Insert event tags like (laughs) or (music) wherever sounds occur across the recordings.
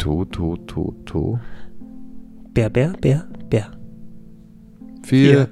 To, to, to, to. Bär, Bär, Bär, Bär. Vier. Hier.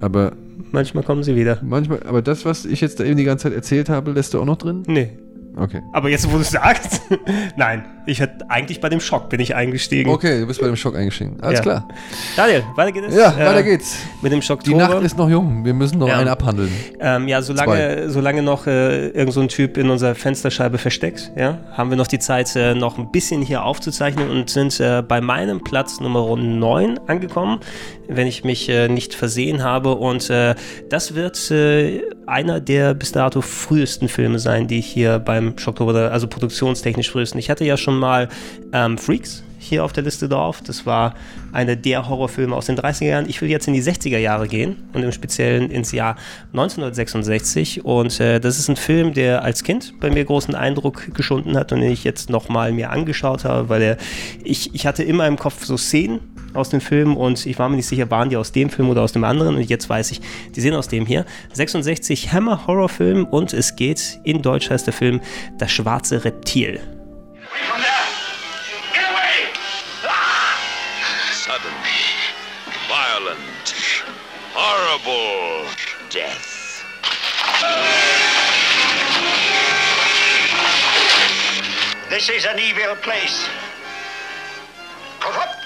Aber Manchmal kommen sie wieder. manchmal, aber das, was ich jetzt da eben die ganze Zeit erzählt habe, lässt du auch noch drin? Nee. Okay. Aber jetzt, wo du sagst, (laughs) nein, ich hatte eigentlich bei dem Schock bin ich eingestiegen. Okay, du bist bei dem Schock eingestiegen. Alles Ja. klar. Daniel, weiter geht es. Ja, Äh, weiter geht's. Mit dem Schock Die Nacht ist noch jung. Wir müssen noch Ja. einen abhandeln. Ähm, ja, solange, solange noch äh, irgend so ein Typ in unserer Fensterscheibe versteckt, ja, haben wir noch die Zeit, äh, noch ein bisschen hier aufzuzeichnen und sind äh, bei meinem Platz Nummer 9 angekommen, wenn ich mich äh, nicht versehen habe. Und äh, das wird äh, einer der bis dato frühesten Filme sein, die ich hier beim Schocktober, also produktionstechnisch frühesten. Ich hatte ja schon mal ähm, Freaks hier auf der Liste drauf. Das war einer der Horrorfilme aus den 30er Jahren. Ich will jetzt in die 60er Jahre gehen und im Speziellen ins Jahr 1966. Und äh, das ist ein Film, der als Kind bei mir großen Eindruck geschunden hat und den ich jetzt nochmal mir angeschaut habe, weil er, ich, ich hatte immer im Kopf so Szenen aus dem Film und ich war mir nicht sicher, waren die aus dem Film oder aus dem anderen und jetzt weiß ich, die sind aus dem hier. 66 Hammer Horrorfilm und es geht, in Deutsch heißt der Film Das schwarze Reptil. From there! Get away! Sudden, violent, horrible death. This is an evil place.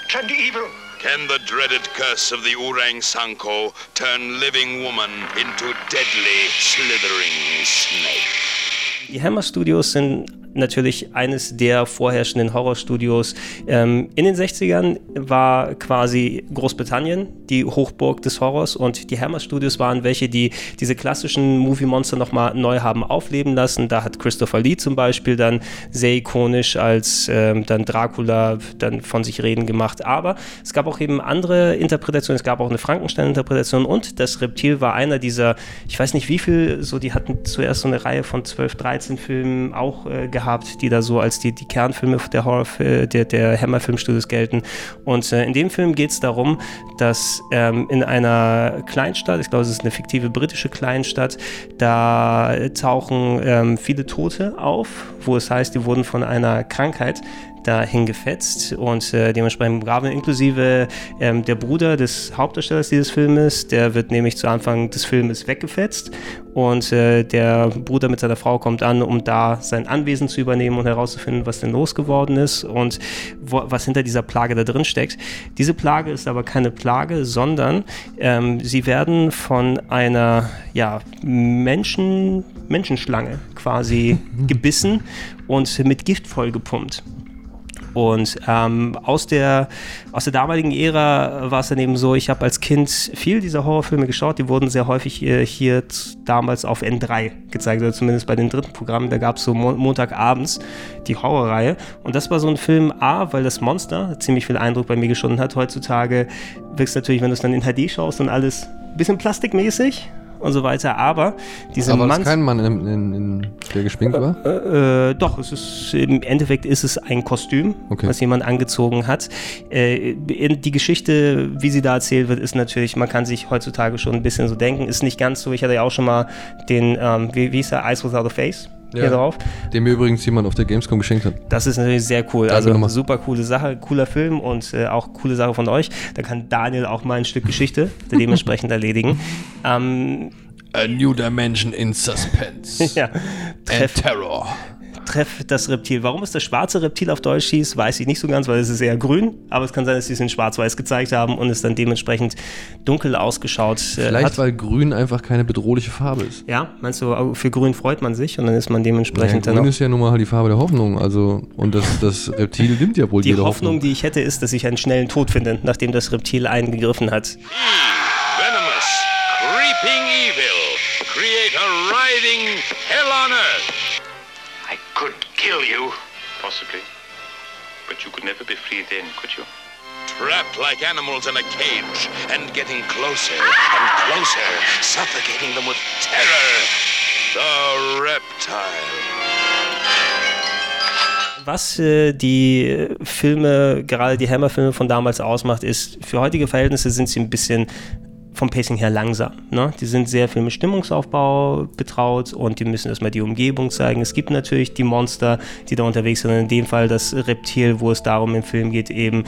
Corrupt and evil. Can the dreaded curse of the Urang Sanko turn living woman into deadly, slithering snake? Die Hammer Studios sind natürlich eines der vorherrschenden Horrorstudios. Ähm, in den 60ern war quasi Großbritannien die Hochburg des Horrors und die Hammer Studios waren welche, die diese klassischen Movie-Monster nochmal neu haben aufleben lassen. Da hat Christopher Lee zum Beispiel dann sehr ikonisch als ähm, dann Dracula dann von sich reden gemacht. Aber es gab auch eben andere Interpretationen. Es gab auch eine Frankenstein-Interpretation und das Reptil war einer dieser, ich weiß nicht wie viel, so die hatten zuerst so eine Reihe von 12, 13 Filmen auch äh, gehabt, die da so als die, die Kernfilme der Horror, der, der Hammer Filmstudios gelten. Und äh, in dem Film geht es darum, dass ähm, in einer Kleinstadt, ich glaube, es ist eine fiktive britische Kleinstadt, da tauchen ähm, viele Tote auf, wo es heißt, die wurden von einer Krankheit dahin gefetzt und äh, dementsprechend begraben, inklusive ähm, der Bruder des Hauptdarstellers dieses Filmes, der wird nämlich zu Anfang des Filmes weggefetzt und äh, der Bruder mit seiner Frau kommt an, um da sein Anwesen zu übernehmen und herauszufinden, was denn losgeworden ist und wo, was hinter dieser Plage da drin steckt. Diese Plage ist aber keine Plage, sondern ähm, sie werden von einer ja, Menschen, Menschenschlange quasi (laughs) gebissen und mit Gift vollgepumpt. Und ähm, aus, der, aus der damaligen Ära war es dann eben so, ich habe als Kind viel dieser Horrorfilme geschaut, die wurden sehr häufig äh, hier z- damals auf N3 gezeigt, oder zumindest bei den dritten Programmen, da gab es so Mo Montagabends die Horrorreihe. Und das war so ein Film A, weil das Monster ziemlich viel Eindruck bei mir geschunden hat. Heutzutage wirkst natürlich, wenn du es dann in HD schaust und alles ein bisschen plastikmäßig und so weiter, aber diese Aber Manns- ist kein Mann, in, in, in, der geschminkt war? äh, äh, doch, es ist im Endeffekt ist es ein Kostüm, Okay. was jemand angezogen hat. Äh, die Geschichte, wie sie da erzählt wird, ist natürlich, man kann sich heutzutage schon ein bisschen so denken, ist nicht ganz so. Ich hatte ja auch schon mal den, ähm, wie, wie hieß der, Eyes Without a Face hier drauf. Den mir übrigens jemand auf der Gamescom geschenkt hat. Das ist natürlich sehr cool. Danke also nochmal. super coole Sache, cooler Film und äh, auch coole Sache von euch. Da kann Daniel auch mal ein Stück Geschichte (laughs) dementsprechend erledigen. Ähm, A new dimension in suspense. (laughs) ja, treff, terror. Treff das Reptil. Warum es das schwarze Reptil auf Deutsch hieß, weiß ich nicht so ganz, weil es ist eher grün. Aber es kann sein, dass sie es in schwarz-weiß gezeigt haben und es dann dementsprechend dunkel ausgeschaut äh, Vielleicht, hat. weil grün einfach keine bedrohliche Farbe ist. Ja, meinst du, für grün freut man sich und dann ist man dementsprechend grün dann auch. ist ja nun mal die Farbe der Hoffnung. Also, und das, das Reptil nimmt ja wohl Die jede Hoffnung, Hoffnung. die ich hätte, ist, dass ich einen schnellen Tod finde, nachdem das Reptil eingegriffen hat. I could kill you. Possibly. But you could never be free then, could you? Trapped like animals in a cage and getting closer and closer, suffocating them with terror. The Reptile. Was äh, die Filme, gerade die Hammer-Filme von damals ausmacht, ist, für heutige Verhältnisse sind sie ein bisschen vom Pacing her langsam. Ne? Die sind sehr viel mit Stimmungsaufbau betraut und die müssen erstmal die Umgebung zeigen. Es gibt natürlich die Monster, die da unterwegs sind. In dem Fall das Reptil, wo es darum im Film geht, eben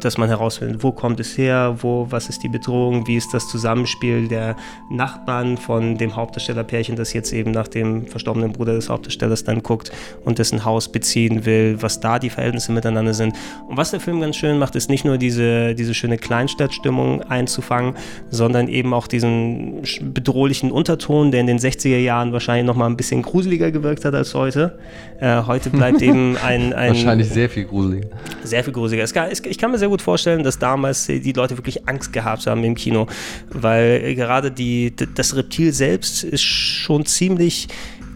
dass man herausfindet, wo kommt es her, wo, was ist die Bedrohung, wie ist das Zusammenspiel der Nachbarn von dem Hauptdarstellerpärchen, das jetzt eben nach dem verstorbenen Bruder des Hauptdarstellers dann guckt und dessen Haus beziehen will, was da die Verhältnisse miteinander sind. Und was der Film ganz schön macht, ist nicht nur diese, diese schöne Kleinstadtstimmung einzufangen, sondern eben auch diesen bedrohlichen Unterton, der in den 60er Jahren wahrscheinlich noch mal ein bisschen gruseliger gewirkt hat als heute. Äh, heute bleibt (laughs) eben ein, ein... Wahrscheinlich sehr viel gruseliger. Sehr viel gruseliger. Es kann, ich kann mir sehr gut vorstellen, dass damals die Leute wirklich Angst gehabt haben im Kino, weil gerade die, das Reptil selbst ist schon ziemlich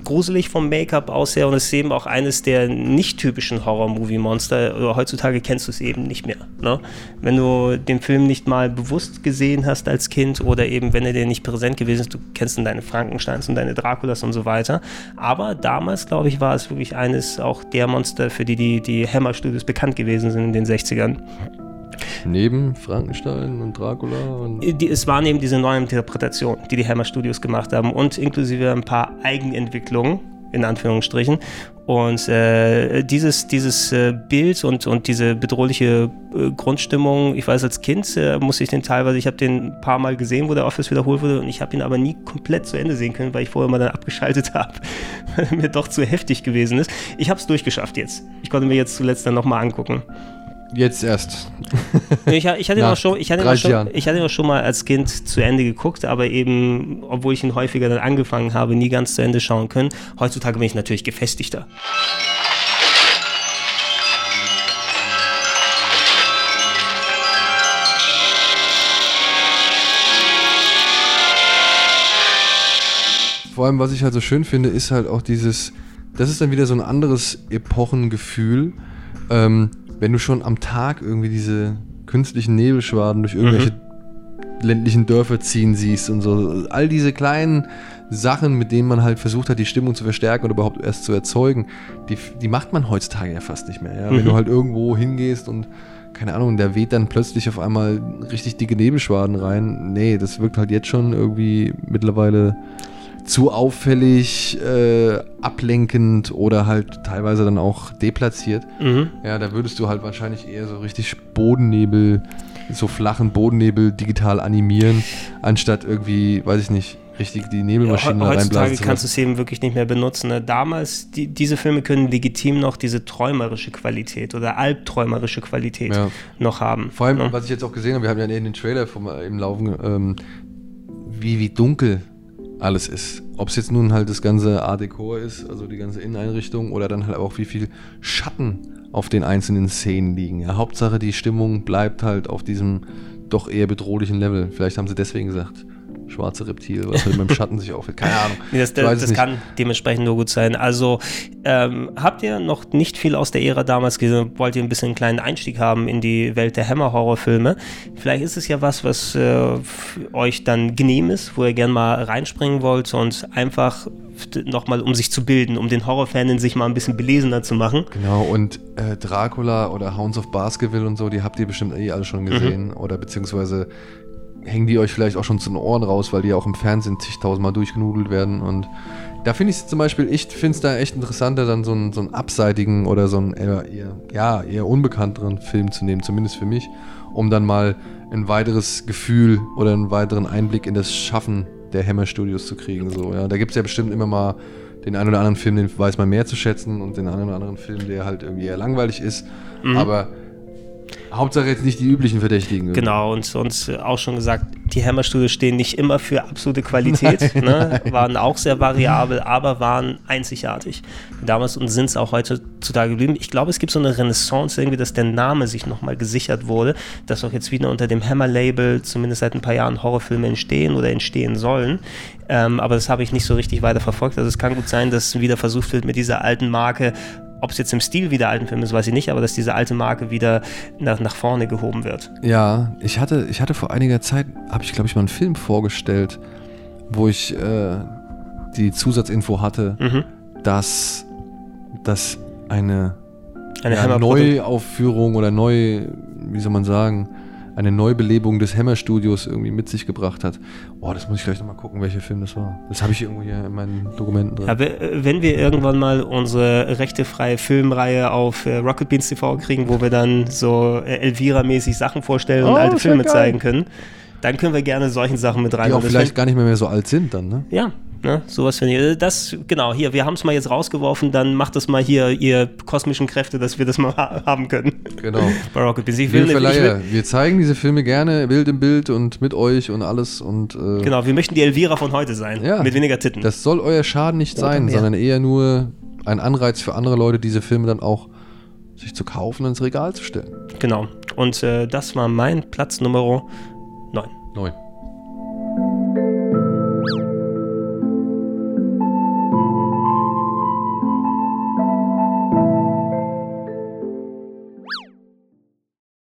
gruselig vom Make-up aus her und ist eben auch eines der nicht typischen Horror-Movie-Monster. Heutzutage kennst du es eben nicht mehr. Ne? Wenn du den Film nicht mal bewusst gesehen hast als Kind oder eben, wenn er dir nicht präsent gewesen ist, du kennst dann deine Frankensteins und deine Draculas und so weiter. Aber damals, glaube ich, war es wirklich eines auch der Monster, für die die, die Hammer-Studios bekannt gewesen sind in den 60ern. Neben Frankenstein und Dracula? Und die, es waren eben diese neuen Interpretationen, die die Hammer Studios gemacht haben und inklusive ein paar Eigenentwicklungen, in Anführungsstrichen. Und äh, dieses, dieses äh, Bild und, und diese bedrohliche äh, Grundstimmung, ich weiß, als Kind äh, musste ich den teilweise, ich habe den ein paar Mal gesehen, wo der Office wiederholt wurde und ich habe ihn aber nie komplett zu Ende sehen können, weil ich vorher mal dann abgeschaltet (laughs) habe, weil mir doch zu heftig gewesen ist. Ich habe es durchgeschafft jetzt. Ich konnte mir jetzt zuletzt dann nochmal angucken. Jetzt erst. Ich, ich, hatte auch schon, ich, hatte ihn auch 30 schon, ich hatte ihn auch schon mal als Kind zu Ende geguckt, aber eben, obwohl ich ihn häufiger dann angefangen habe, nie ganz zu Ende schauen können. Heutzutage bin ich natürlich gefestigter. Vor allem, was ich halt so schön finde, ist halt auch dieses, das ist dann wieder so ein anderes Epochengefühl, ähm, wenn du schon am Tag irgendwie diese künstlichen Nebelschwaden durch irgendwelche ländlichen Dörfer ziehen siehst und so. All diese kleinen Sachen, mit denen man halt versucht hat, die Stimmung zu verstärken oder überhaupt erst zu erzeugen, die, die macht man heutzutage ja fast nicht mehr. Ja? Wenn du halt irgendwo hingehst und keine Ahnung, der weht dann plötzlich auf einmal richtig dicke Nebelschwaden rein. Nee, das wirkt halt jetzt schon irgendwie mittlerweile zu auffällig, äh, ablenkend oder halt teilweise dann auch deplatziert. Mhm. Ja, da würdest du halt wahrscheinlich eher so richtig Bodennebel, so flachen Bodennebel digital animieren, anstatt irgendwie, weiß ich nicht, richtig die Nebelmaschinen da Heutzutage reinblasen zu kannst du es eben wirklich nicht mehr benutzen. Ne? Damals, die, diese Filme können legitim noch diese träumerische Qualität oder albträumerische Qualität Ja. noch haben. Vor allem, ne? was ich jetzt auch gesehen habe, wir haben ja in den Trailer vom, im Laufen, ähm, wie, wie dunkel alles ist. Ob es jetzt nun halt das ganze Art Deco ist, also die ganze Inneneinrichtung, oder dann halt auch wie viel Schatten auf den einzelnen Szenen liegen. Ja, Hauptsache die Stimmung bleibt halt auf diesem doch eher bedrohlichen Level. Vielleicht haben sie deswegen gesagt, schwarze Reptil, was halt beim Schatten sich auffällt. Keine Ahnung. Nee, das das, nicht. kann dementsprechend nur gut sein. Also ähm, habt ihr noch nicht viel aus der Ära damals gesehen? Wollt ihr ein bisschen einen kleinen Einstieg haben in die Welt der Hammer-Horrorfilme? Vielleicht ist es ja was, was äh, euch dann genehm ist, wo ihr gerne mal reinspringen wollt und einfach nochmal, um sich zu bilden, um den Horrorfan in sich mal ein bisschen belesener zu machen. Genau, und äh, Dracula oder Hounds of Baskerville und so, die habt ihr bestimmt eh alle schon gesehen. Oder beziehungsweise hängen die euch vielleicht auch schon zu den Ohren raus, weil die ja auch im Fernsehen zigtausendmal durchgenudelt werden. Und da finde ich es zum Beispiel, ich finde es da echt interessanter, dann so einen, so einen abseitigen oder so einen eher, eher, ja, eher unbekannteren Film zu nehmen, zumindest für mich, um dann mal ein weiteres Gefühl oder einen weiteren Einblick in das Schaffen der Hammer Studios zu kriegen. So, ja. Da gibt es ja bestimmt immer mal den einen oder anderen Film, den weiß man mehr zu schätzen und den einen oder anderen Film, der halt irgendwie eher langweilig ist. Aber Hauptsache jetzt nicht die üblichen Verdächtigen. Genau, und uns auch schon gesagt, die Hammer Studios stehen nicht immer für absolute Qualität, (laughs) ne? waren auch sehr variabel, aber waren einzigartig damals und sind es auch heutzutage geblieben. Ich glaube, es gibt so eine Renaissance irgendwie, dass der Name sich nochmal gesichert wurde, dass auch jetzt wieder unter dem Hammer-Label zumindest seit ein paar Jahren Horrorfilme entstehen oder entstehen sollen. Ähm, aber das habe ich nicht so richtig weiter verfolgt. Also es kann gut sein, dass wieder versucht wird, mit dieser alten Marke ob es jetzt im Stil wie der alten Filme ist, weiß ich nicht, aber dass diese alte Marke wieder nach, nach vorne gehoben wird. Ja, ich hatte, ich hatte vor einiger Zeit, habe ich glaube ich mal einen Film vorgestellt, wo ich äh, die Zusatzinfo hatte, Mhm. dass das eine, Eine ja, Neuaufführung oder neu, wie soll man sagen, eine Neubelebung des Hammer-Studios irgendwie mit sich gebracht hat. Oh, das muss ich gleich nochmal gucken, welcher Film das war. Das habe ich irgendwo hier in meinen Dokumenten drin. Ja, we- wenn wir irgendwann mal unsere rechtefreie Filmreihe auf äh, Rocket Beans TV kriegen, wo wir dann so äh, Elvira-mäßig Sachen vorstellen und Oh, alte das wär Filme zeigen können, dann können wir gerne solchen Sachen mit rein. die auch Und vielleicht gar nicht mehr, mehr so alt sind dann, ne? Ja, ne, sowas finde ich. Äh, Das, genau, hier, wir haben es mal jetzt rausgeworfen, dann macht das mal hier, ihr kosmischen Kräfte, dass wir das mal ha haben können. Genau. Bei Rocket Beans. Ich Wir will, ich Verleiher, will, wir zeigen diese Filme gerne Bild im Bild und mit euch und alles und äh, genau, wir möchten die Elvira von heute sein. Ja. Mit weniger Titten. das soll euer Schaden nicht Oder sein, mehr. sondern eher nur ein Anreiz für andere Leute, diese Filme dann auch sich zu kaufen und ins Regal zu stellen. genau. Und äh, das war mein Platz Nummer 9. Neun.